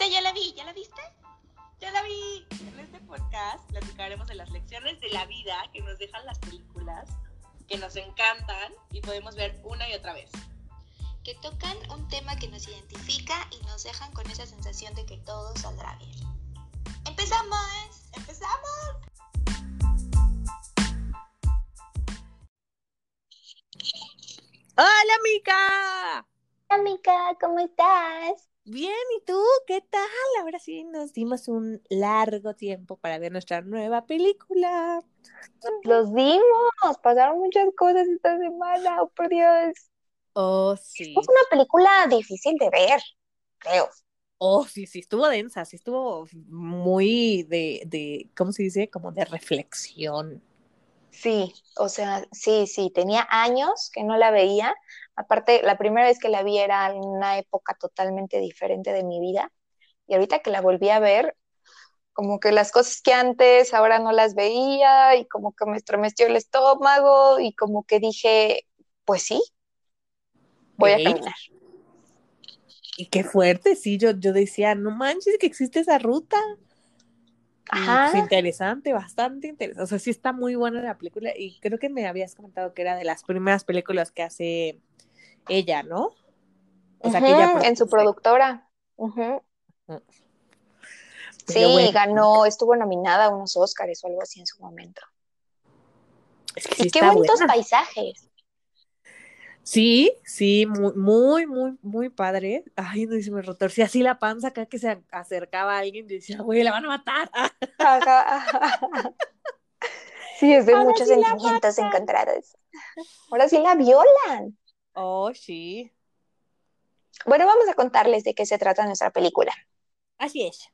Esa ya la vi, ¿ya la viste? Ya la vi. En este podcast platicaremos de las lecciones de la vida que nos dejan las películas, que nos encantan y podemos ver una y otra vez. Que tocan un tema que nos identifica y nos dejan con esa sensación de que todo saldrá bien. ¡Empezamos! ¡Empezamos! ¡Hola, Mica! Hola, Mica, ¿cómo estás? Bien, ¿y tú? ¿Qué tal? Ahora sí nos dimos un largo tiempo para ver nuestra nueva película. Los dimos, pasaron muchas cosas esta semana, oh por Dios. Oh, sí. Es una película difícil de ver, creo. Oh, sí, sí, estuvo densa, sí estuvo muy de, de, ¿cómo se dice? Como de reflexión. Sí, o sea, sí, sí, tenía años que no la veía. Aparte, la primera vez que la vi era en una época totalmente diferente de mi vida. Y ahorita que la volví a ver, como que las cosas que antes ahora no las veía y como que me estremeció el estómago y como que dije, pues sí, voy a caminar. Y qué fuerte, sí, yo, yo decía, no manches que existe esa ruta. Pues, interesante, bastante interesante. O sea, sí está muy buena la película y creo que me habías comentado que era de las primeras películas que hace ella, ¿no? O sea, que ella en su productora. Sí, ganó, estuvo nominada a unos Oscars o algo así en su momento. y qué bonitos paisajes. Sí, sí, muy, muy, muy, muy padre. Ay, no dice me retorcía así la panza acá que se acercaba a alguien y decía, güey, la van a matar. sí, es de muchos sentimientos encontrados. Ahora sí la violan. Oh, sí. Bueno, vamos a contarles de qué se trata nuestra película. Así es.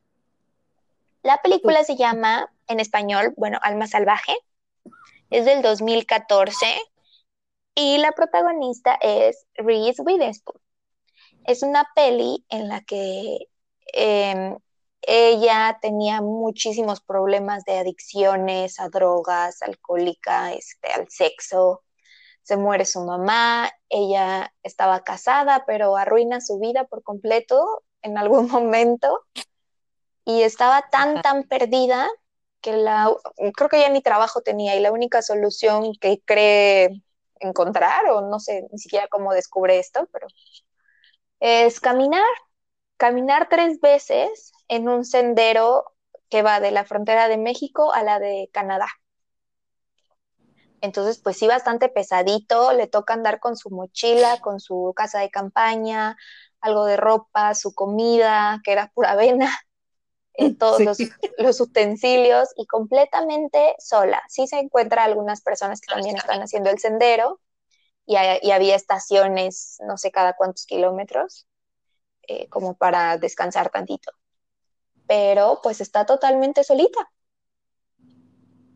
La película se llama, en español, bueno, Alma Salvaje. Es del 2014 y la protagonista es Reese Witherspoon. Es una peli en la que em, ella tenía muchísimos problemas de adicciones a drogas, alcohólica, este, al sexo. Se muere su mamá, ella estaba casada, pero arruina su vida por completo en algún momento. Y estaba tan, tan perdida que la, creo que ya ni trabajo tenía y la única solución que cree encontrar o no sé ni siquiera cómo descubre esto, pero es caminar, caminar tres veces en un sendero que va de la frontera de México a la de Canadá. Entonces, pues sí, bastante pesadito, le toca andar con su mochila, con su casa de campaña, algo de ropa, su comida, que era pura avena, eh, todos los, utensilios y completamente sola. Sí se encuentra algunas personas que también están haciendo el sendero y, había estaciones, no sé cada cuántos kilómetros, eh, como para descansar tantito. Pero pues está totalmente solita.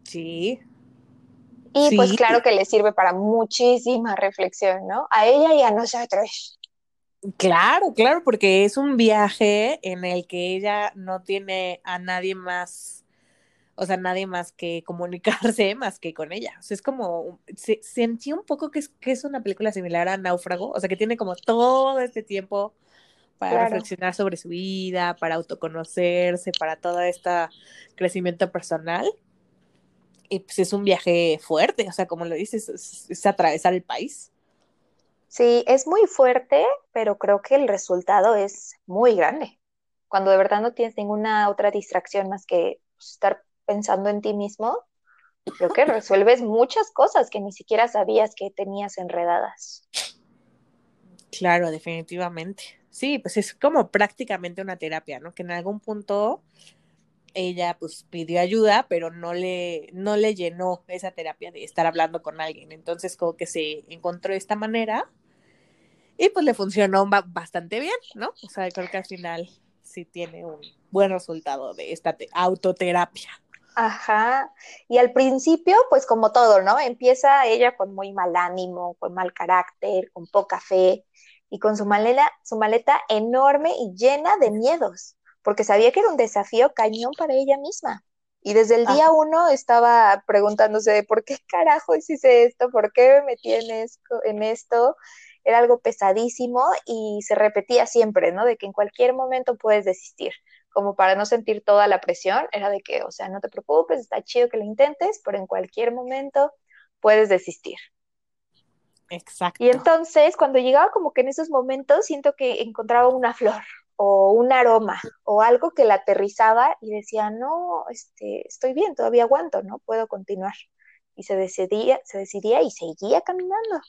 Sí. Y pues claro que le sirve para muchísima reflexión, ¿no? A ella y a nosotros. Claro, claro, porque es un viaje en el que ella no tiene a nadie más, o sea, nadie más que comunicarse más que con ella. O sea, es como, sentí un poco que es, que es una película similar a Náufrago, o sea, que tiene como todo este tiempo para reflexionar sobre su vida, para autoconocerse, para todo este crecimiento personal. Y pues es un viaje fuerte, o sea, como lo dices, es atravesar el país. Sí, es muy fuerte, pero creo que el resultado es muy grande. Cuando de verdad no tienes ninguna otra distracción más que pues, estar pensando en ti mismo, creo que resuelves muchas cosas que ni siquiera sabías que tenías enredadas. Claro, definitivamente. Sí, pues es como prácticamente una terapia, ¿no? Que en algún punto ella pues pidió ayuda, pero no le, no le llenó esa terapia de estar hablando con alguien. Entonces como que se encontró esta manera y pues le funcionó bastante bien, ¿no? O sea, creo que al final sí tiene un buen resultado de esta autoterapia. Ajá. Y al principio, pues como todo, ¿no? Empieza ella con muy mal ánimo, con mal carácter, con poca fe y con su maleta, su maleta enorme y llena de miedos, porque sabía que era un desafío cañón para ella misma. Y desde el día uno estaba preguntándose de por qué carajo hice esto, por qué me metí en esto, era algo pesadísimo y se repetía siempre, ¿no? De que en cualquier momento puedes desistir, como para no sentir toda la presión, era de que, o sea, no te preocupes, está chido que lo intentes, pero en cualquier momento puedes desistir. Exacto. Y entonces, cuando llegaba como que en esos momentos, siento que encontraba una flor o un aroma o algo que la aterrizaba y decía, no, este, estoy bien, todavía aguanto, ¿no? Puedo continuar. Y se decidía, se decidía y seguía caminando.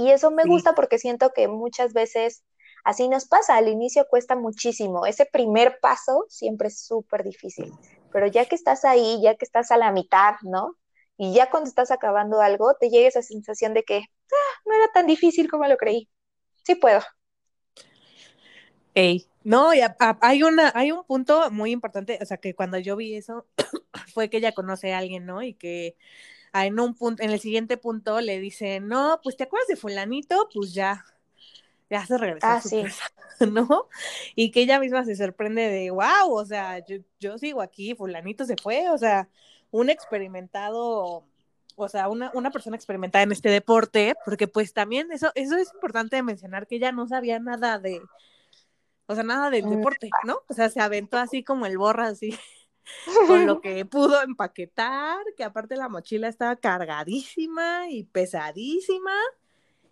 Y eso me gusta porque siento que muchas veces así nos pasa. Al inicio cuesta muchísimo. Ese primer paso siempre es súper difícil. Pero ya que estás ahí, ya que estás a la mitad, ¿no? Y ya cuando estás acabando algo, te llega esa sensación de que ah, no era tan difícil como lo creí. Sí puedo. Ey, no, y hay una, hay un punto muy importante, o sea, que cuando yo vi eso, fue que ella conoce a alguien, ¿no? Y que en un punto, en el siguiente punto le dice, no, pues te acuerdas de fulanito, pues ya, ya se regresó ah, sí. ¿no? Y que ella misma se sorprende de, wow, o sea, yo, yo sigo aquí, fulanito se fue, o sea, un experimentado, o sea, una, una persona experimentada en este deporte, porque pues también eso, eso es importante mencionar que ella no sabía nada de, o sea, nada del mm. deporte, ¿no? O sea, se aventó así como el borra, así, con lo que pudo empaquetar, que aparte la mochila estaba cargadísima y pesadísima,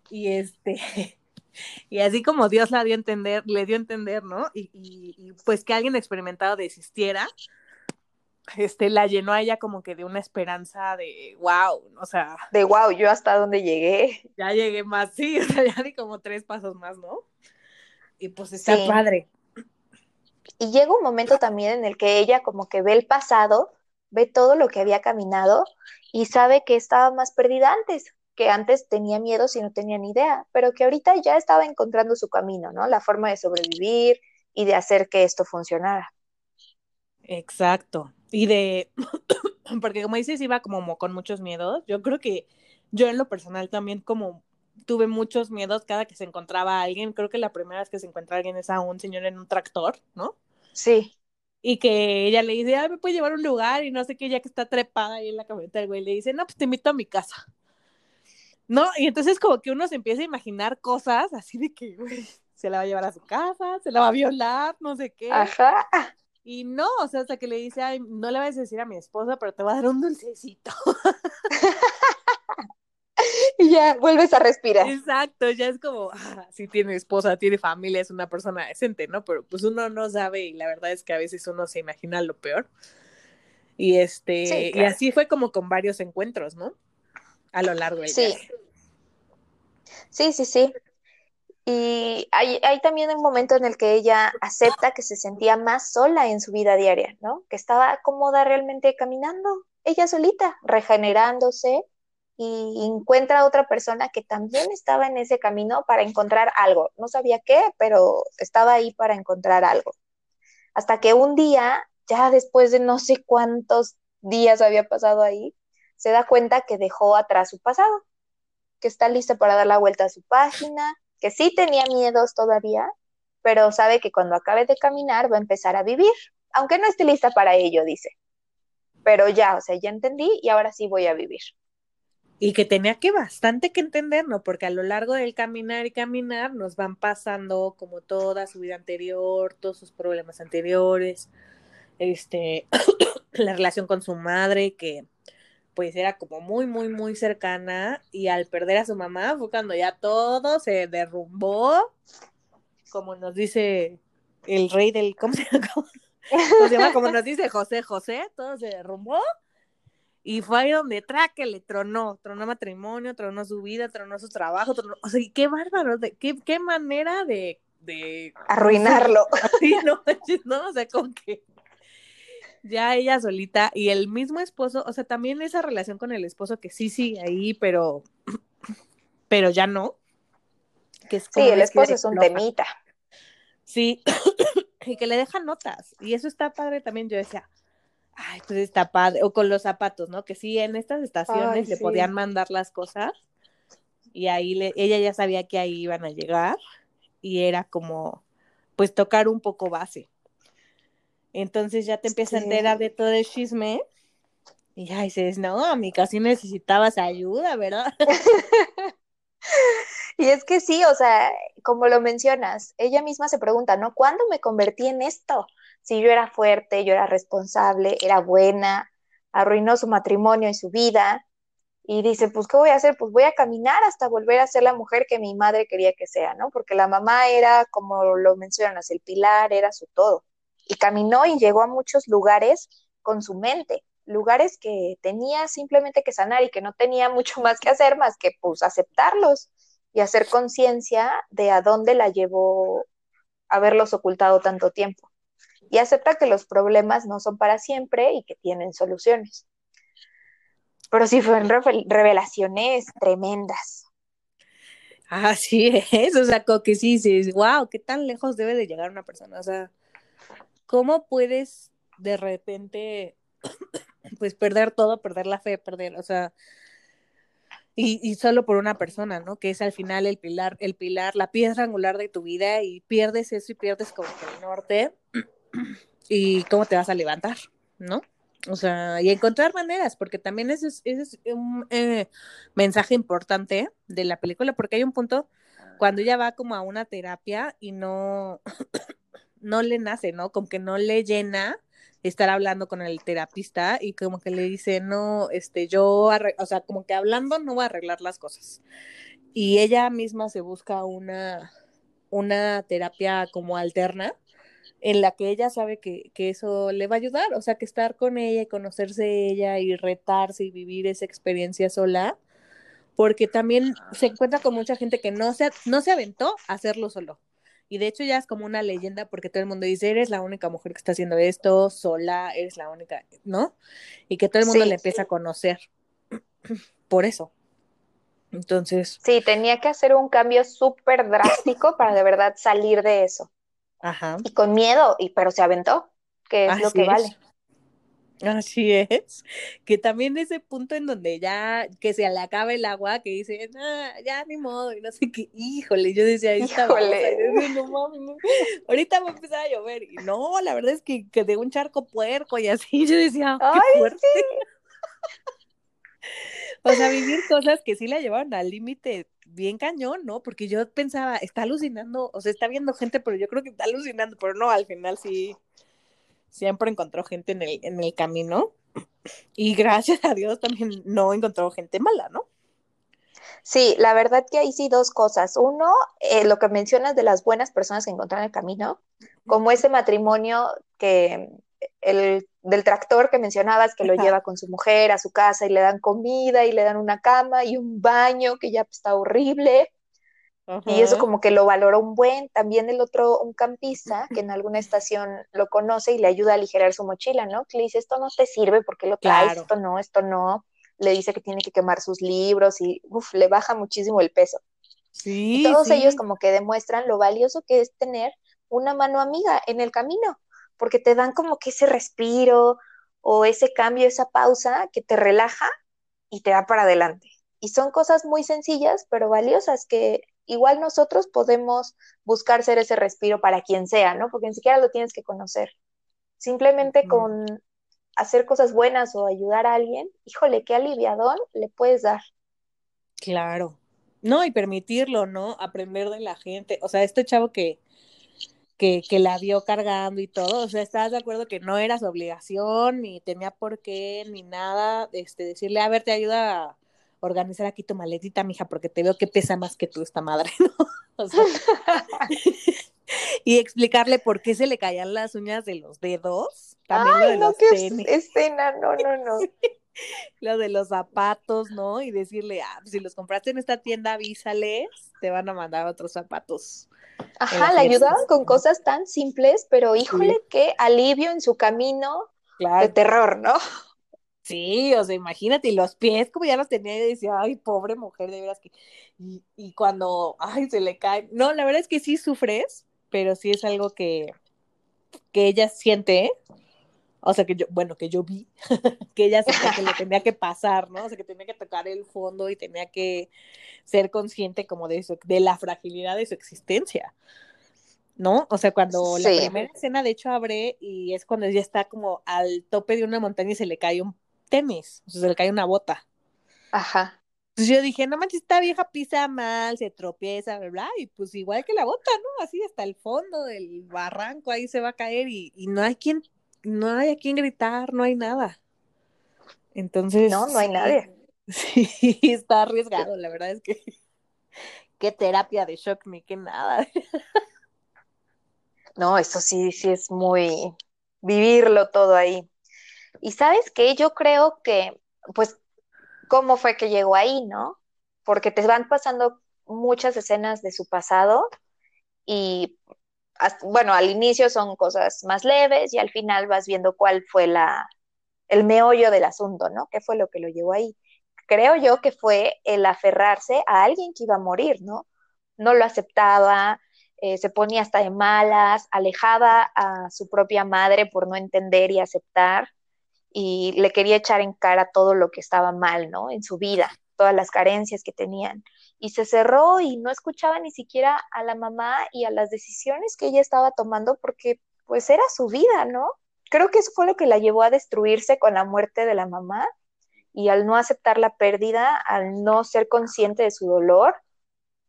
y este, y así como Dios la dio a entender, le dio a entender, ¿no? Y, y, y pues que alguien experimentado desistiera, este, la llenó a ella como que de una esperanza de wow, o sea. De wow, yo hasta donde llegué. Ya llegué más, sí, o sea, ya di como tres pasos más, ¿no? Y pues está padre. Y llega un momento también en el que ella como que ve el pasado, ve todo lo que había caminado y sabe que estaba más perdida antes, que antes tenía miedo si no tenía ni idea, pero que ahorita ya estaba encontrando su camino, ¿no? La forma de sobrevivir y de hacer que esto funcionara. Exacto. Y de, porque como dices, iba como con muchos miedos. Yo creo que yo en lo personal también como tuve muchos miedos cada que se encontraba alguien. Creo que la primera vez que se encuentra alguien es a un señor en un tractor, ¿no? Sí. Y que ella le dice, ah, me puede llevar a un lugar y no sé qué, ya que está trepada ahí en la camioneta, el güey le dice, no, pues te invito a mi casa. ¿No? Y entonces como que uno se empieza a imaginar cosas así de que, güey, se la va a llevar a su casa, se la va a violar, no sé qué. Ajá. Y no, o sea, hasta que le dice, ay, no le vas a decir a mi esposa, pero te va a dar un dulcecito. y ya vuelves a respirar. Exacto, ya es como, ah, sí tiene esposa, tiene familia, es una persona decente, ¿no? Pero pues uno no sabe y la verdad es que a veces uno se imagina lo peor. Y este, y así fue como con varios encuentros, ¿no? A lo largo del sí. Sí, sí, sí. Y hay, también un momento en el que ella acepta que se sentía más sola en su vida diaria, ¿no? Que estaba cómoda realmente caminando, ella solita, regenerándose y encuentra a otra persona que también estaba en ese camino para encontrar algo. No sabía qué, pero estaba ahí para encontrar algo. Hasta que un día, ya después de no sé cuántos días había pasado ahí, se da cuenta que dejó atrás su pasado, que está lista para dar la vuelta a su página, que sí tenía miedos todavía, pero sabe que cuando acabe de caminar va a empezar a vivir, aunque no esté lista para ello, dice. Pero ya, o sea, ya entendí y ahora sí voy a vivir. Y que tenía que bastante que entender, ¿no? Porque a lo largo del caminar y caminar nos van pasando como toda su vida anterior, todos sus problemas anteriores, este, la relación con su madre, que pues era como muy, muy, muy cercana y al perder a su mamá fue cuando ya todo se derrumbó, como nos dice el rey del, ¿cómo se llama? Como nos dice José José, todo se derrumbó y fue ahí donde traque le tronó, tronó matrimonio, tronó su vida, tronó su trabajo, tronó, o sea, qué bárbaro, de, qué, qué manera de, de arruinarlo. Sí, no, no, o sea, con que ya ella solita y el mismo esposo, o sea, también esa relación con el esposo que sí sigue ahí, pero, pero ya no. Que sí, el esposo es un temita. Sí, y que le deja notas. Y eso está padre también. Yo decía, ay, pues está padre. O con los zapatos, ¿no? Que sí, en estas estaciones le podían mandar las cosas. Y ahí le, ella ya sabía que ahí iban a llegar. Y era como, pues tocar un poco base. Entonces ya te empiezas a enterar de todo el chisme. Y ya dices, no, amiga, sí necesitabas ayuda, ¿verdad? Y es que sí, o sea, como lo mencionas, ella misma se pregunta, ¿no? ¿Cuándo me convertí en esto? Si yo era fuerte, yo era responsable, era buena, arruinó su matrimonio y su vida, y dice, pues, ¿qué voy a hacer? Pues voy a caminar hasta volver a ser la mujer que mi madre quería que sea, ¿no? Porque la mamá era, como lo mencionas, el pilar, era su todo. Y caminó y llegó a muchos lugares con su mente, lugares que tenía simplemente que sanar y que no tenía mucho más que hacer más que, pues, aceptarlos y hacer conciencia de a dónde la llevó haberlos ocultado tanto tiempo. Y acepta que los problemas no son para siempre y que tienen soluciones pero sí fueron revelaciones tremendas. Así es, o sea, que sí, sí, wow, qué tan lejos debe de llegar una persona, o sea, ¿cómo puedes de repente, pues, perder todo, perder la fe, perder, o sea, y, y, solo por una persona, ¿no? Que es al final el pilar, el pilar, la piedra angular de tu vida y pierdes eso y pierdes como que el norte y cómo te vas a levantar, ¿no? O sea, y encontrar maneras, porque también ese es, un eh, mensaje importante de la película, porque hay un punto cuando ella va como a una terapia y no, no le nace, ¿no? Como que no le llena estar hablando con el terapista y como que le dice, no, este, yo, o sea, como que hablando no va a arreglar las cosas. Y ella misma se busca una, una terapia como alterna en la que ella sabe que, que, eso le va a ayudar, o sea, que estar con ella y conocerse ella y retarse y vivir esa experiencia sola, porque también se encuentra con mucha gente que no se, no se aventó a hacerlo solo. Y de hecho ya es como una leyenda porque todo el mundo dice, eres la única mujer que está haciendo esto, sola, eres la única, ¿no? Y que todo el mundo le empieza a conocer. Por eso. Entonces. Sí, tenía que hacer un cambio súper drástico para de verdad salir de eso. Ajá. Y con miedo, y, pero se aventó, que es lo que vale. Así es, que también ese punto en donde ya que se le acaba el agua, que dice, ya ni modo, y no sé qué, híjole, yo decía, híjole, ahorita va a empezar a llover, y no, la verdad es que, que de un charco puerco y así, yo decía, qué fuerte. o sea, vivir cosas que sí la llevaron al límite bien cañón, ¿no? Porque yo pensaba, está alucinando, o sea, está viendo gente, pero yo creo que está alucinando, pero no, al final sí, siempre encontró gente en el, en el camino. Y gracias a Dios también no encontró gente mala, ¿no? Sí, la verdad que hay sí dos cosas. Uno, eh, lo que mencionas de las buenas personas que encontraron el camino, como ese matrimonio que el del tractor que mencionabas, que lo lleva con su mujer a su casa y le dan comida y le dan una cama y un baño que ya está horrible. Y eso como que lo valoró un buen. También el otro, un campista, que en alguna estación lo conoce y le ayuda a aligerar su mochila, ¿no? Que le dice, esto no te sirve, porque lo traes? Esto no, esto no. Le dice que tiene que quemar sus libros y, uf, le baja muchísimo el peso. Sí, y todos ellos como que demuestran lo valioso que es tener una mano amiga en el camino porque te dan como que ese respiro o ese cambio, esa pausa que te relaja y te da para adelante. Y son cosas muy sencillas, pero valiosas, que igual nosotros podemos buscar ser ese respiro para quien sea, ¿no? Porque ni siquiera lo tienes que conocer. Simplemente con hacer cosas buenas o ayudar a alguien, híjole, qué aliviadón le puedes dar. Claro. No, y permitirlo, ¿no? Aprender de la gente. O sea, este chavo que, que, que, la vio cargando y todo, o sea, ¿estás de acuerdo que no era su obligación, ni tenía por qué, ni nada, este, decirle, a ver, te ayuda a organizar aquí tu maletita, mija, porque te veo que pesa más que tú esta madre, ¿no? O sea, y explicarle por qué se le caían las uñas de los dedos. También Ay, lo de no, los qué tenis. escena, no, no, no. lo de los zapatos, ¿no? Y decirle, ah, si los compraste en esta tienda, avísales, te van a mandar otros zapatos. Ajá, la ayudaban con cosas tan simples, pero híjole, sí. qué alivio en su camino claro. de terror, ¿no? Sí, o sea, imagínate, y los pies como ya los tenía y decía, ay, pobre mujer, de veras que. Y, y cuando, ay, se le cae. No, la verdad es que sí sufres, pero sí es algo que, que ella siente, o sea, que yo, bueno, que yo vi, que ella sentía que le tenía que pasar, ¿no? O sea, que tenía que tocar el fondo y tenía que ser consciente como de eso, de la fragilidad de su existencia, ¿no? O sea, cuando sí. la primera escena, de hecho, abre y es cuando ella está como al tope de una montaña y se le cae un tenis, o sea, se le cae una bota. Ajá. Entonces yo dije, no manches, esta vieja pisa mal, se tropieza, bla, bla, y pues igual que la bota, ¿no? Así hasta el fondo del barranco, ahí se va a caer y, y no hay quien, no hay a quien gritar, no hay nada. Entonces. No, no hay nadie. Sí, está arriesgado, la verdad es que. Qué terapia de shock, ni qué nada. No, eso sí, sí es muy vivirlo todo ahí. Y sabes qué, yo creo que, pues, ¿cómo fue que llegó ahí, no? Porque te van pasando muchas escenas de su pasado y, bueno, al inicio son cosas más leves y al final vas viendo cuál fue la, el meollo del asunto, ¿no? ¿Qué fue lo que lo llevó ahí? Creo yo que fue el aferrarse a alguien que iba a morir, ¿no? No lo aceptaba, eh, se ponía hasta de malas, alejaba a su propia madre por no entender y aceptar y le quería echar en cara todo lo que estaba mal, ¿no? En su vida, todas las carencias que tenían. Y se cerró y no escuchaba ni siquiera a la mamá y a las decisiones que ella estaba tomando porque pues era su vida, ¿no? Creo que eso fue lo que la llevó a destruirse con la muerte de la mamá y al no aceptar la pérdida, al no ser consciente de su dolor.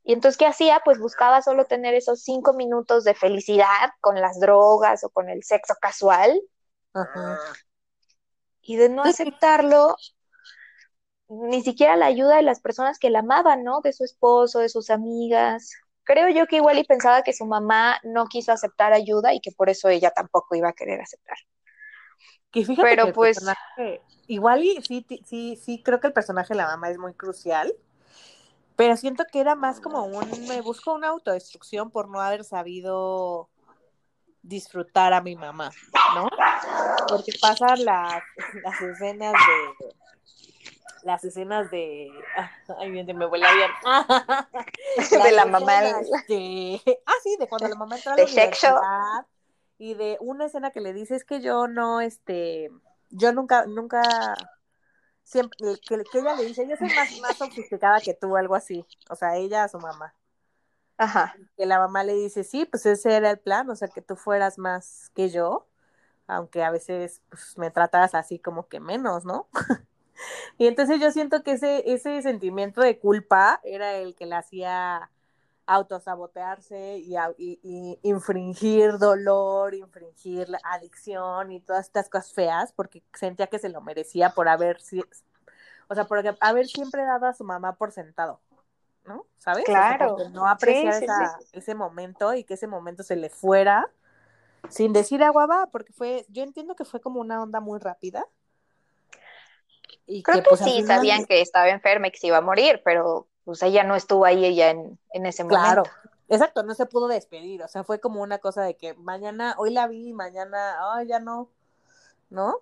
Y entonces, ¿qué hacía? Pues buscaba solo tener esos cinco minutos de felicidad con las drogas o con el sexo casual. Y de no aceptarlo, ni siquiera la ayuda de las personas que la amaban, ¿no? De su esposo, de sus amigas. Creo yo que igual y pensaba que su mamá no quiso aceptar ayuda y que por eso ella tampoco iba a querer aceptar. Que fíjate Pero que pues igual y sí, sí, sí, creo que el personaje de la mamá es muy crucial, pero siento que era más como un, me busco una autodestrucción por no haber sabido disfrutar a mi mamá, ¿no? Porque pasan las, las escenas de las escenas de ay bien me vuela bien. De la mamá de, ah sí de cuando la mamá entra a la universidad y de una escena que le dice es que yo no este yo nunca nunca siempre que, que ella le dice yo soy más más sofisticada que tú algo así. O sea ella a su mamá Ajá. Que la mamá le dice, sí, pues ese era el plan, o sea, que tú fueras más que yo, aunque a veces pues, me tratas así como que menos, ¿no? Y entonces yo siento que ese, ese sentimiento de culpa era el que le hacía autosabotearse y, y, infringir dolor, infringir la adicción y todas estas cosas feas, porque sentía que se lo merecía por haber, o sea, por haber siempre dado a su mamá por sentado, ¿no? ¿Sabes? Claro. no apreciar ese momento y que ese momento se le fuera sin decir agua porque fue, yo entiendo que fue como una onda muy rápida Creo que, pues, sí, sabían que estaba enferma y que se iba a morir, pero pues ella no estuvo ahí ella en, ese momento. Claro, exacto, no se pudo despedir, o sea, fue como una cosa de que mañana, hoy la vi, mañana, ay, ya no, ¿no?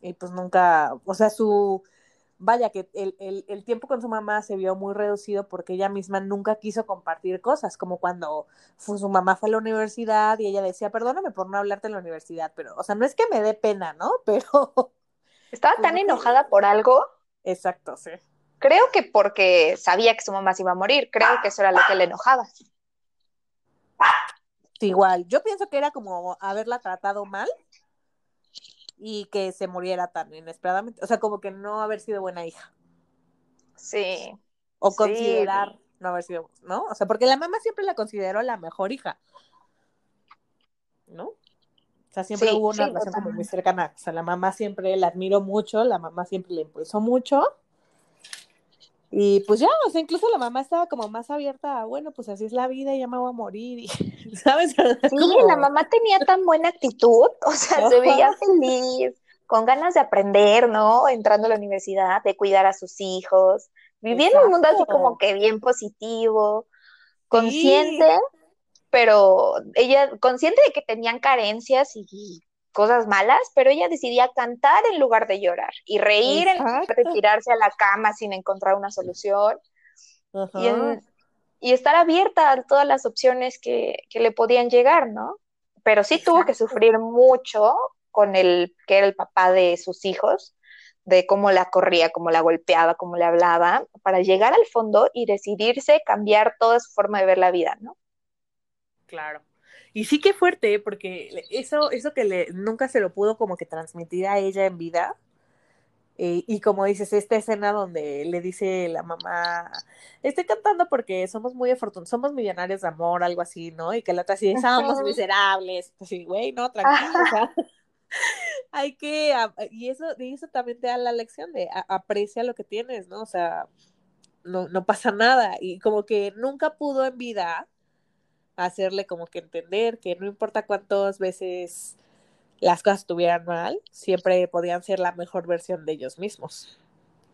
Y pues nunca, o sea, su, vaya, que el, el, el, tiempo con su mamá se vio muy reducido porque ella misma nunca quiso compartir cosas, como cuando su mamá fue a la universidad y ella decía, perdóname por no hablarte en la universidad, pero, o sea, no es que me dé pena, ¿no? Pero estaba tan enojada por algo. Exacto, sí. Creo que porque sabía que su mamá se iba a morir, creo que eso era lo que le enojaba. Igual, yo pienso que era como haberla tratado mal y que se muriera tan inesperadamente, o sea, como que no haber sido buena hija. Sí. O considerar no haber sido, ¿no? O sea, porque la mamá siempre la consideró la mejor hija. ¿No? sea, siempre hubo una relación como muy cercana. O sea, la mamá siempre la admiró mucho, la mamá siempre le impulsó mucho. Y pues ya, o sea, incluso la mamá estaba como más abierta a, bueno, pues así es la vida y ya me voy a morir, y, ¿sabes? Sí, la mamá tenía tan buena actitud, o sea, se veía feliz, con ganas de aprender, ¿no? Entrando a la universidad, de cuidar a sus hijos, viviendo un mundo así como que bien positivo, consciente pero ella, consciente de que tenían carencias y, cosas malas, pero ella decidía cantar en lugar de llorar y reír en lugar de tirarse a la cama sin encontrar una solución y, estar abierta a todas las opciones que, le podían llegar, ¿no? Pero sí tuvo que sufrir mucho con el que era el papá de sus hijos, de cómo la corría, cómo la golpeaba, cómo le hablaba, para llegar al fondo y decidirse cambiar toda su forma de ver la vida, ¿no? Claro. Y sí que fuerte, ¿eh? porque eso, eso que le, nunca se lo pudo como que transmitir a ella en vida, Eh, y como dices, esta escena donde le dice la mamá, estoy cantando porque somos muy afortunados, somos millonarios de amor, algo así, ¿no? Y que la otra así, somos miserables. Así, güey, no, tranquilo, hay que, y eso, y eso también te da la lección de aprecia lo que tienes, ¿no? O sea, no, no pasa nada. Y como que nunca pudo en vida hacerle como que entender que no importa cuántas veces las cosas estuvieran mal, siempre podían ser la mejor versión de ellos mismos.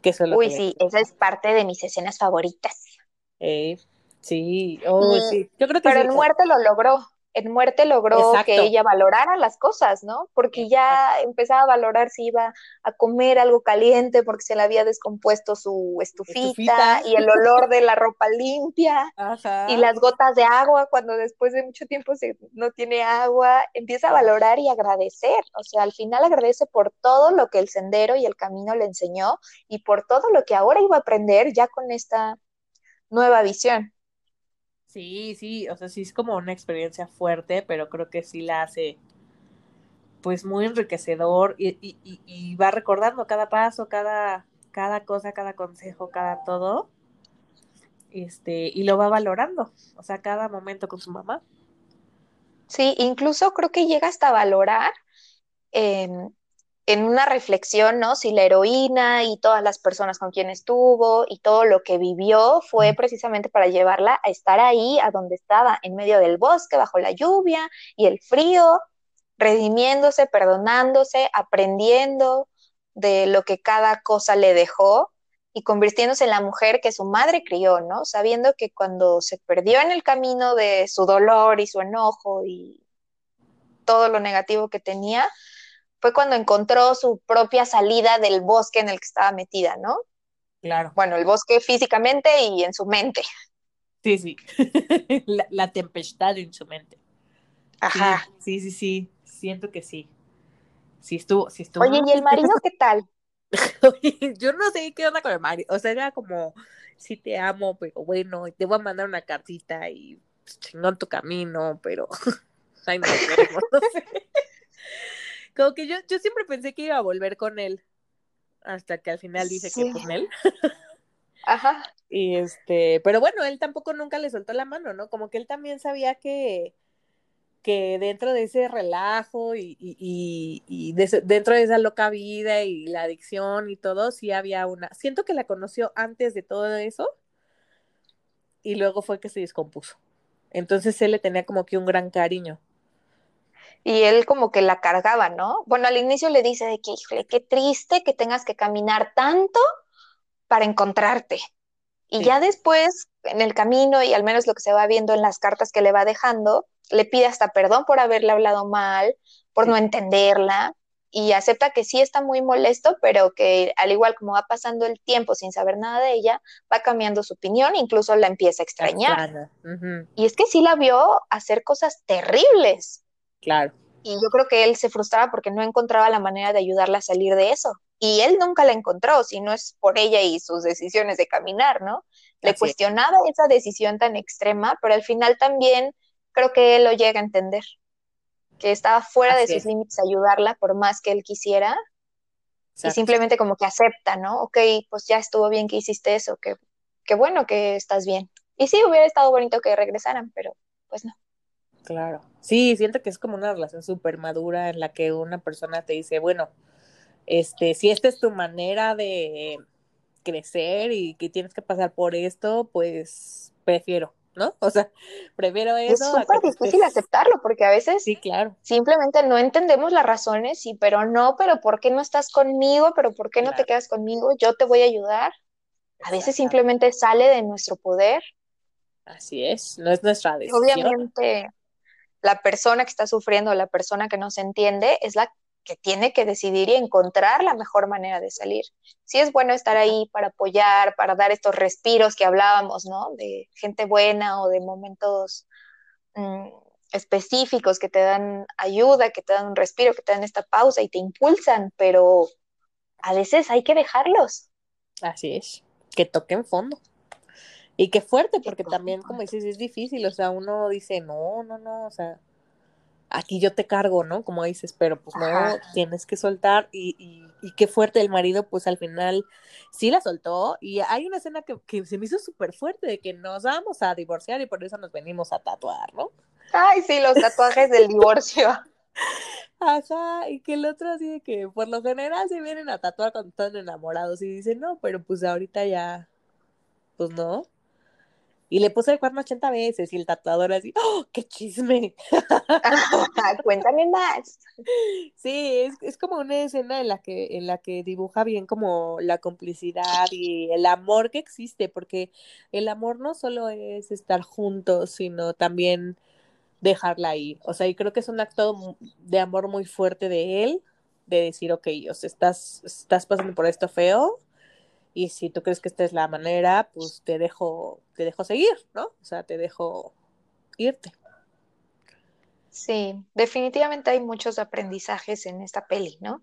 Que eso Uy, sí, esa es parte de mis escenas favoritas. Eh, sí, oh, sí, yo creo que Pero sí. muerte lo logró en muerte logró que ella valorara las cosas, ¿no? Porque ya empezaba a valorar si iba a comer algo caliente porque se le había descompuesto su estufita, y el olor de la ropa limpia y las gotas de agua cuando después de mucho tiempo se, no tiene agua, empieza a valorar y agradecer, o sea, al final agradece por todo lo que el sendero y el camino le enseñó y por todo lo que ahora iba a aprender ya con esta nueva visión. Sí, sí, o sea, sí es como una experiencia fuerte, pero creo que sí la hace pues muy enriquecedor y, y, y, va recordando cada paso, cada, cada cosa, cada consejo, cada todo, este, y lo va valorando, o sea, cada momento con su mamá. Sí, incluso creo que llega hasta valorar eh, en una reflexión, ¿no? Si la heroína y todas las personas con quienes estuvo y todo lo que vivió fue precisamente para llevarla a estar ahí, a donde estaba, en medio del bosque, bajo la lluvia y el frío, redimiéndose, perdonándose, aprendiendo de lo que cada cosa le dejó y convirtiéndose en la mujer que su madre crió, ¿no? Sabiendo que cuando se perdió en el camino de su dolor y su enojo y todo lo negativo que tenía, fue cuando encontró su propia salida del bosque en el que estaba metida, ¿no? Claro. Bueno, el bosque físicamente y en su mente. Sí, sí. la, tempestad en su mente. Ajá. Sí, sí, sí. Siento que sí. Sí estuvo, sí estuvo. Oye, ¿y el marido qué tal? yo no sé qué onda con el marido. O sea, era como, sí te amo, pero bueno, te voy a mandar una cartita y pues, chingón tu camino, pero. Ay, no, no sé. Como que yo, yo siempre pensé que iba a volver con él. Hasta que al final dice que con él. Ajá. Y este, pero bueno, él tampoco nunca le soltó la mano, ¿no? Como que él también sabía que, que dentro de ese relajo y, y, y, dentro de esa loca vida y la adicción y todo, sí había una. Siento que la conoció antes de todo eso y luego fue que se descompuso. Entonces él le tenía como que un gran cariño y él como que la cargaba, ¿no? Bueno, al inicio le dice de que, híjole, qué triste que tengas que caminar tanto para encontrarte. Y ya después, en el camino, y al menos lo que se va viendo en las cartas que le va dejando, le pide hasta perdón por haberle hablado mal, por no entenderla, y acepta que sí está muy molesto, pero que al igual como va pasando el tiempo sin saber nada de ella, va cambiando su opinión, incluso la empieza a extrañar. Y es que sí la vio hacer cosas terribles. Claro. Y yo creo que él se frustraba porque no encontraba la manera de ayudarla a salir de eso. Y él nunca la encontró, si no es por ella y sus decisiones de caminar, ¿no? Le cuestionaba esa decisión tan extrema, pero al final también creo que él lo llega a entender, que estaba fuera de sus límites ayudarla por más que él quisiera. Y simplemente como que acepta, ¿no? Ok, pues ya estuvo bien que hiciste eso, que, que bueno que estás bien. Y sí, hubiera estado bonito que regresaran, pero pues no. Claro. Sí, siento que es como una relación súper madura en la que una persona te dice, bueno, este, si esta es tu manera de crecer y que tienes que pasar por esto, pues prefiero, ¿no? O sea, prefiero eso. Es súper difícil aceptarlo porque a veces sí, claro. simplemente no entendemos las razones, sí, pero no, pero ¿por qué no estás conmigo? ¿Pero por qué no te quedas conmigo? Yo te voy a ayudar. A veces simplemente sale de nuestro poder. Así es, no es nuestra decisión. Obviamente, la persona que está sufriendo, la persona que no se entiende, es la que tiene que decidir y encontrar la mejor manera de salir. Sí es bueno estar ahí para apoyar, para dar estos respiros que hablábamos, ¿no? De gente buena o de momentos mm, específicos que te dan ayuda, que te dan un respiro, que te dan esta pausa y te impulsan, pero a veces hay que dejarlos. Así es, que toquen fondo. Y qué fuerte, porque también, como dices, es difícil, o sea, uno dice, no, no, no, o sea, aquí yo te cargo, ¿no? Como dices, pero pues no, tienes que soltar y, y, y, qué fuerte el marido, pues al final sí la soltó y hay una escena que, que se me hizo súper fuerte de que nos vamos a divorciar y por eso nos venimos a tatuar, ¿no? Ay, sí, los tatuajes del divorcio. Ajá, y que el otro así de que por lo general se vienen a tatuar cuando están enamorados y dicen, no, pero pues ahorita ya, pues no. Y le puse el cuerno 80 veces y el tatuador así, ¡oh, qué chisme! Cuéntame más. Sí, es, es, como una escena en la, que, en la que dibuja bien como la complicidad y el amor que existe, porque el amor no solo es estar juntos, sino también dejarla ahí. O sea, y creo que es un acto de amor muy fuerte de él, de decir, ok, o sea, estás, estás pasando por esto feo, y si tú crees que esta es la manera, pues te dejo, te dejo seguir, ¿no? O sea, te dejo irte. Sí, definitivamente hay muchos aprendizajes en esta peli, ¿no?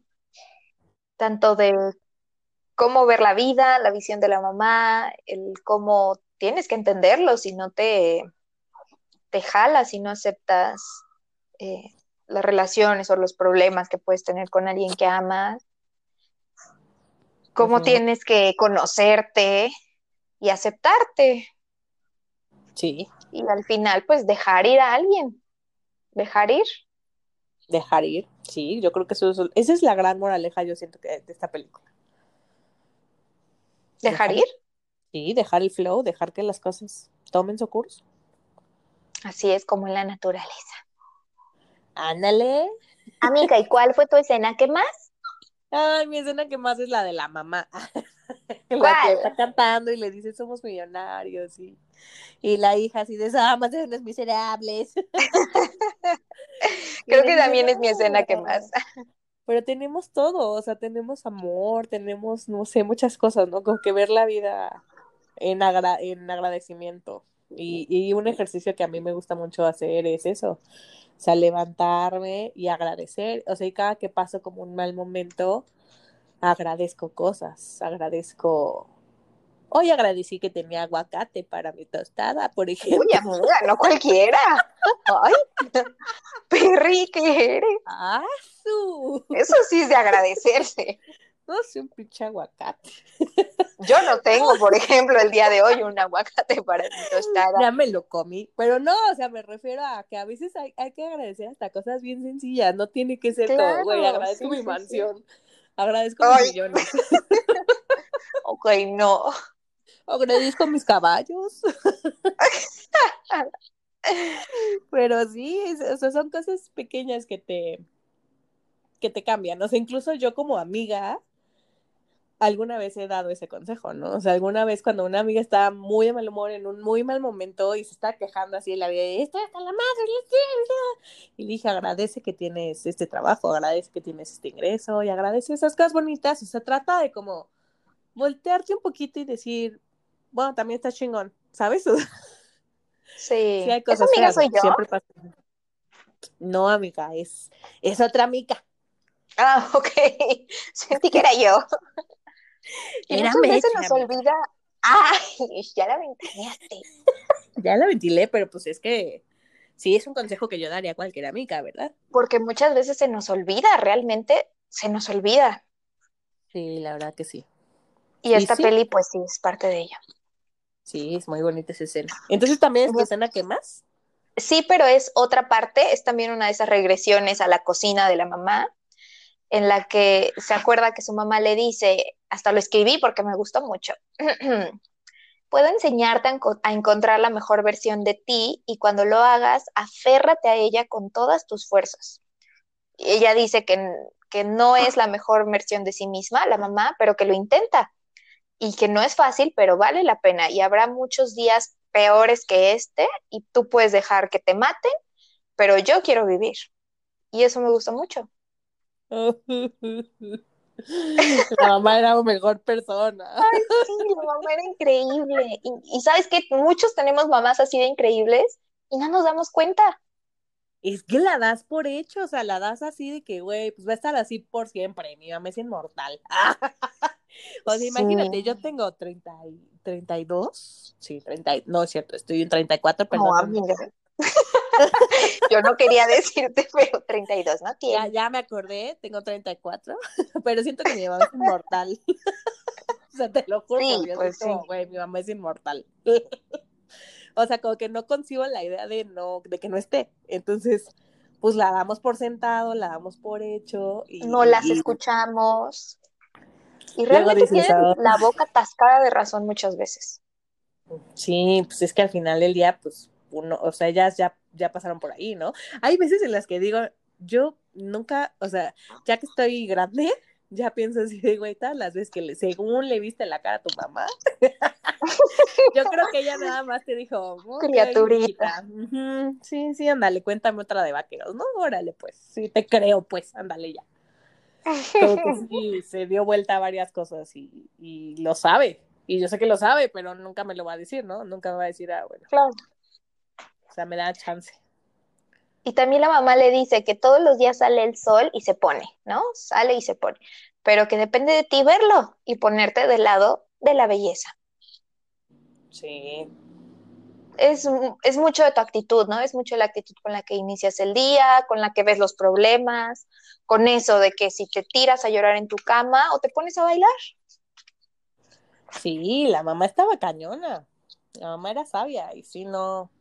Tanto de cómo ver la vida, la visión de la mamá, el cómo tienes que entenderlo si no te te jala si no aceptas eh, las relaciones o los problemas que puedes tener con alguien que amas. Cómo tienes que conocerte y aceptarte. Sí. Y al final, pues dejar ir a alguien. Dejar ir. Dejar ir, sí, yo creo que eso, esa es la gran moraleja, yo siento que de esta película. ¿Dejar, ir? Sí, dejar el flow, dejar que las cosas tomen su curso. Así es como en la naturaleza. Ándale. Amiga, ¿y cuál fue tu escena ¿Qué más? Ay, mi escena que más es la de la mamá. La que está cantando y le dice somos millonarios y, y la hija así de somos unos miserables. Creo que también es mi escena que más. Pero tenemos todo, o sea, tenemos amor, tenemos, no sé, muchas cosas, ¿no? Como que ver la vida en, agra en agradecimiento. Y, y, un ejercicio que a mí me gusta mucho hacer es eso, o sea, levantarme y agradecer, o sea, y cada que paso como un mal momento, agradezco cosas, agradezco... Hoy agradecí que tenía aguacate para mi tostada, por ejemplo. Uy, amiga, no cualquiera. Ay, Perry, ¿qué eres? ¡Ah, su! Eso sí es de agradecerse. No sé, un pinche aguacate. Yo no tengo, por ejemplo, el día de hoy un aguacate para mi tostada. Ya me lo comí, pero no, o sea, me refiero a que a veces hay, hay que agradecer hasta cosas bien sencillas, no tiene que ser Claro, todo, güey, agradezco sí, mi sí, mansión, agradezco Ay. mis millones, Ok, no. agradezco mis caballos. Pero sí, o sea, son cosas pequeñas que te que te cambian, o sea, incluso yo como amiga alguna vez he dado ese consejo, ¿no? O sea, alguna vez cuando una amiga estaba muy de mal humor, en un muy mal momento y se está quejando así de la vida, y estoy hasta la madre, y le dije, agradece que tienes este trabajo, agradece que tienes este ingreso y agradece esas cosas bonitas, o sea, trata de como voltearte un poquito y decir, bueno, también está chingón, ¿sabes? Sí. sí hay ¿Esa cosas amiga feas, soy yo? siempre pasa. No, amiga, es, es otra amiga. Ah, ok. Sentí que era yo. Y muchas veces nos olvida. Ay, ya la. Ya la ventilé, pero pues es que sí es un consejo que yo daría a cualquier amiga, ¿verdad? Porque muchas veces se nos olvida, realmente se nos olvida. Sí, la verdad que sí. Y esta sí. peli, pues sí, es parte de ello. Sí, es muy bonita esa escena. Entonces, ¿también es tu escena que más? Sí, pero es otra parte, es también una de esas regresiones a la cocina de la mamá, en la que se acuerda que su mamá le dice, hasta lo escribí porque me gustó mucho, puedo enseñarte a, enco- a encontrar la mejor versión de ti y cuando lo hagas, aférrate a ella con todas tus fuerzas. Y ella dice que, que no es la mejor versión de sí misma, la mamá, pero que lo intenta y que no es fácil, pero vale la pena y habrá muchos días peores que este y tú puedes dejar que te maten, pero yo quiero vivir. Y eso me gustó mucho. La mamá era la mejor persona. Sí, la mamá era increíble. Y, y sabes que muchos tenemos mamás así de increíbles y no nos damos cuenta. Es que la das por hecho, o sea, la das así de que, güey, pues va a estar así por siempre. Mi mamá es inmortal. O sea, Sí. imagínate, yo tengo 30 y 32. Sí, 30. y- No es cierto, estoy en 34, No, perdón. amiga. Yo no quería decirte, pero 32 no Ya, tiene. ya me acordé, tengo 34, pero siento que mi mamá es inmortal. o sea, te lo juro, Sí, pues como, sí. güey, mi mamá es inmortal. o sea, como que no concibo la idea de no, de que no esté. Entonces, pues la damos por sentado, la damos por hecho. Y, No las y- escuchamos. Y realmente tienen "Ah". la boca atascada de razón muchas veces. Sí, pues es que al final del día, pues uno, o sea, ellas ya, ya pasaron por ahí, ¿no? Hay veces en las que digo, yo nunca, o sea, ya que estoy grande, ya pienso así de, güey, las veces que le, según le viste la cara a tu mamá, yo creo que ella nada más te dijo, "Ok, Criaturita. sí, sí, ándale, cuéntame otra de vaqueros, ¿no? Órale, pues, sí, te creo, pues, ándale ya. Que sí, se dio vuelta a varias cosas y, y lo sabe. Y yo sé que lo sabe, pero nunca me lo va a decir, ¿no? Nunca me va a decir, ah, bueno, Claro. Sea, me da chance. Y también la mamá le dice que todos los días sale el sol y se pone, ¿no? Sale y se pone. Pero que depende de ti verlo y ponerte del lado de la belleza. Sí, Es, es mucho de tu actitud, ¿no? Es mucho la actitud con la que inicias el día, con la que ves los problemas, con eso de que si te tiras a llorar en tu cama o te pones a bailar. sí, la mamá estaba cañona. La mamá era sabia y sí, no.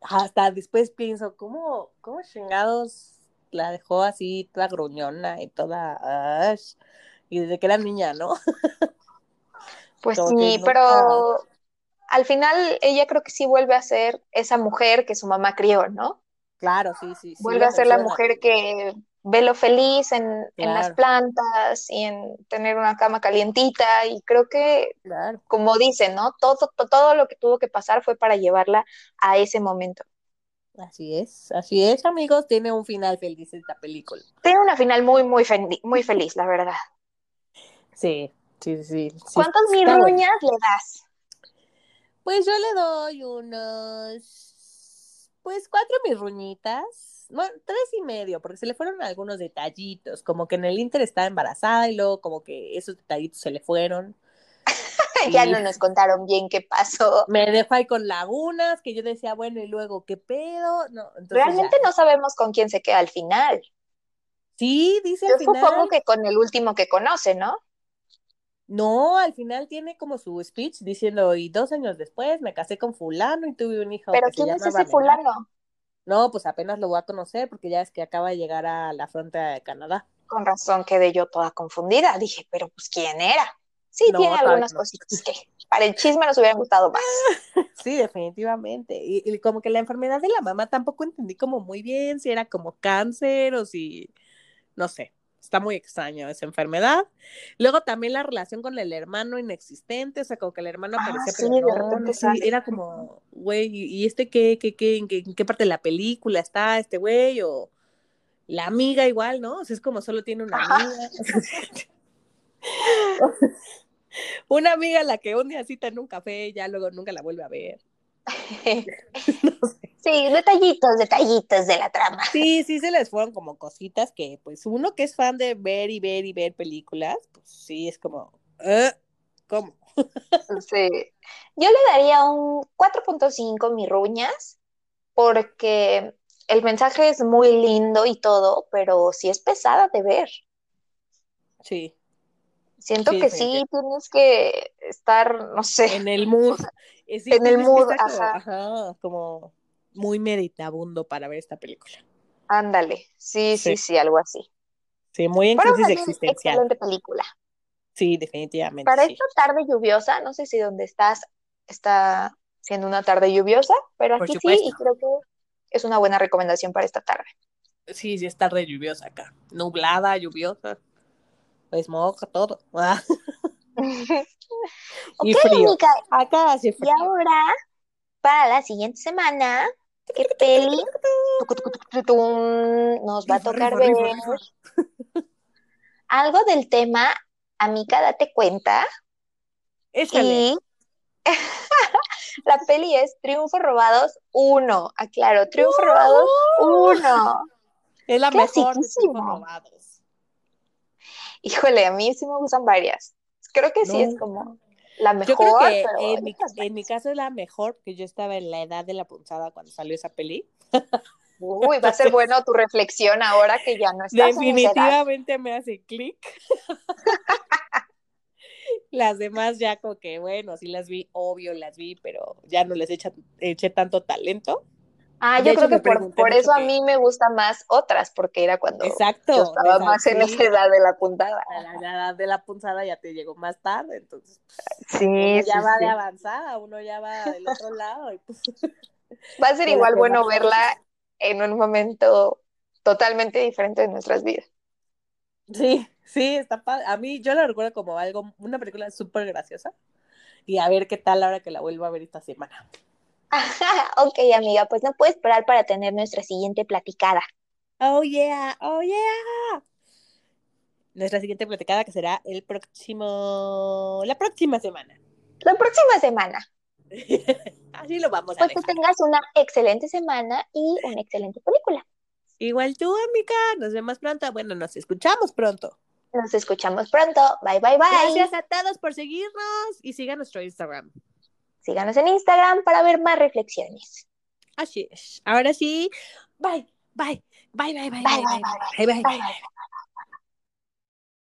Hasta después pienso, ¿cómo, cómo chingados la dejó así toda gruñona y toda. y desde que era niña, ¿no? Pues Como sí, pero al final ella creo que sí vuelve a ser esa mujer que su mamá crió, ¿no? Claro, sí, sí. Vuelve a ser la mujer que ve lo feliz en, en las plantas y en tener una cama calientita y creo que, Claro. como dicen, ¿no? Todo, to- todo lo que tuvo que pasar fue para llevarla a ese momento. Así es, así es, amigos. Tiene un final feliz esta película. Tiene una final muy, muy, fel- muy feliz, la verdad. Sí, sí, sí. sí, ¿Cuántas bueno. mirruñas le das? Pues yo le doy unos, pues cuatro mirruñitas, bueno, tres y medio, porque se le fueron algunos detallitos, como que en el Inter estaba embarazada y luego como que esos detallitos se le fueron. Ya no nos contaron bien qué pasó. Me dejó ahí con lagunas, que yo decía, bueno, y luego, ¿qué pedo? No, Realmente ya. no sabemos con quién se queda al final. Sí, dice Yo al final. supongo que con el último que conoce, ¿no? No, al final tiene como su speech diciendo, y dos años después me casé con fulano y tuve un hijo Pero que se ¿quién es ese fulano? No, pues apenas lo voy a conocer porque ya es que acaba de llegar a la frontera de Canadá. Con razón quedé yo toda confundida. Dije, pero pues ¿quién era? Sí, No, tiene algunas no. cositas que para el chisme nos hubieran gustado más. Sí, definitivamente. Y, y como que la enfermedad de la mamá tampoco entendí como muy bien si era como cáncer o si, no sé, está muy extraño esa enfermedad. Luego también la relación con el hermano inexistente, o sea, como que el hermano Ah, sí, pero de repente sí, era como, güey, ¿y este qué, qué, qué, en qué, en qué parte de la película está este güey? O la amiga igual, ¿no? O sea, es como solo tiene una amiga. Una amiga a la que un día cita en un café, ya luego nunca la vuelve a ver. No sé. Sí, detallitos, detallitos de la trama. Sí, sí se les fueron como cositas que, pues, uno que es fan de ver y ver y ver películas, pues sí es como, ¿eh? ¿Cómo? Sí. Yo le daría un 4.5 mirruñas porque el mensaje es muy lindo y todo, pero sí es pesada de ver. Sí, Siento Sí, que sí tienes que estar, no sé, en el mood. En el mood, como, ajá. como muy meditabundo para ver esta película. ándale. Sí, sí, Sí. sí, algo así. Sí, muy en Pero crisis una existencial. excelente película. Sí, definitivamente. Para sí. esta tarde lluviosa, no sé si donde estás está siendo una tarde lluviosa, pero aquí sí, y creo que es una buena recomendación para esta tarde. Sí, sí, está re lluviosa acá. Nublada, lluviosa. Smog, todo. Y Ok, frío. amiga, Acá hace y frío. ahora, para la siguiente semana, ¿qué peli nos va a tocar ver? Algo del tema, amiga, date cuenta. Échale. Y la peli es Triunfos Robados 1. Aclaro, Triunfos Robados 1. Es la mejor de robados. Híjole, a mí sí me gustan varias. Creo que sí es como la Yo mejor. creo que pero en mi, en caso es la mejor, porque yo estaba en la edad de la punzada cuando salió esa peli. Uy, va a ser bueno tu reflexión ahora que ya no estás en esa edad. Definitivamente me hace clic. Las demás ya como que, bueno, sí las vi, obvio las vi, pero ya no les echa, eché tanto talento. Ah, De yo hecho, creo que por, por eso a mí me gustan más otras, porque era cuando Exacto. yo estaba más en esa edad de la puntada. a la edad de la punzada ya te llegó más tarde, entonces Sí, uno sí, ya va sí. de avanzada, uno ya va del otro lado. Y pues, Va a ser igual bueno más verla en un momento totalmente diferente de nuestras vidas. Sí, sí, está padre. A mí yo la recuerdo como algo, una película súper graciosa. Y a ver qué tal ahora que la vuelvo a ver esta semana. ok, amiga, pues no puedo esperar para tener nuestra siguiente platicada. Oh yeah, oh yeah. Nuestra siguiente platicada que será el próximo, la próxima semana. La próxima semana. Así lo vamos a Pues que tengas una excelente semana y una excelente película. Igual tú, amiga. Nos vemos pronto. Bueno, nos escuchamos pronto. Nos escuchamos pronto. Bye, bye, bye. Gracias a todos por seguirnos y sigan nuestro Instagram. Síganos en Instagram para ver más reflexiones. Así es. Ahora sí. Bye, bye, bye, bye, bye, bye, Bye, bye, bye, bye, bye, bye, Bye, bye. bye.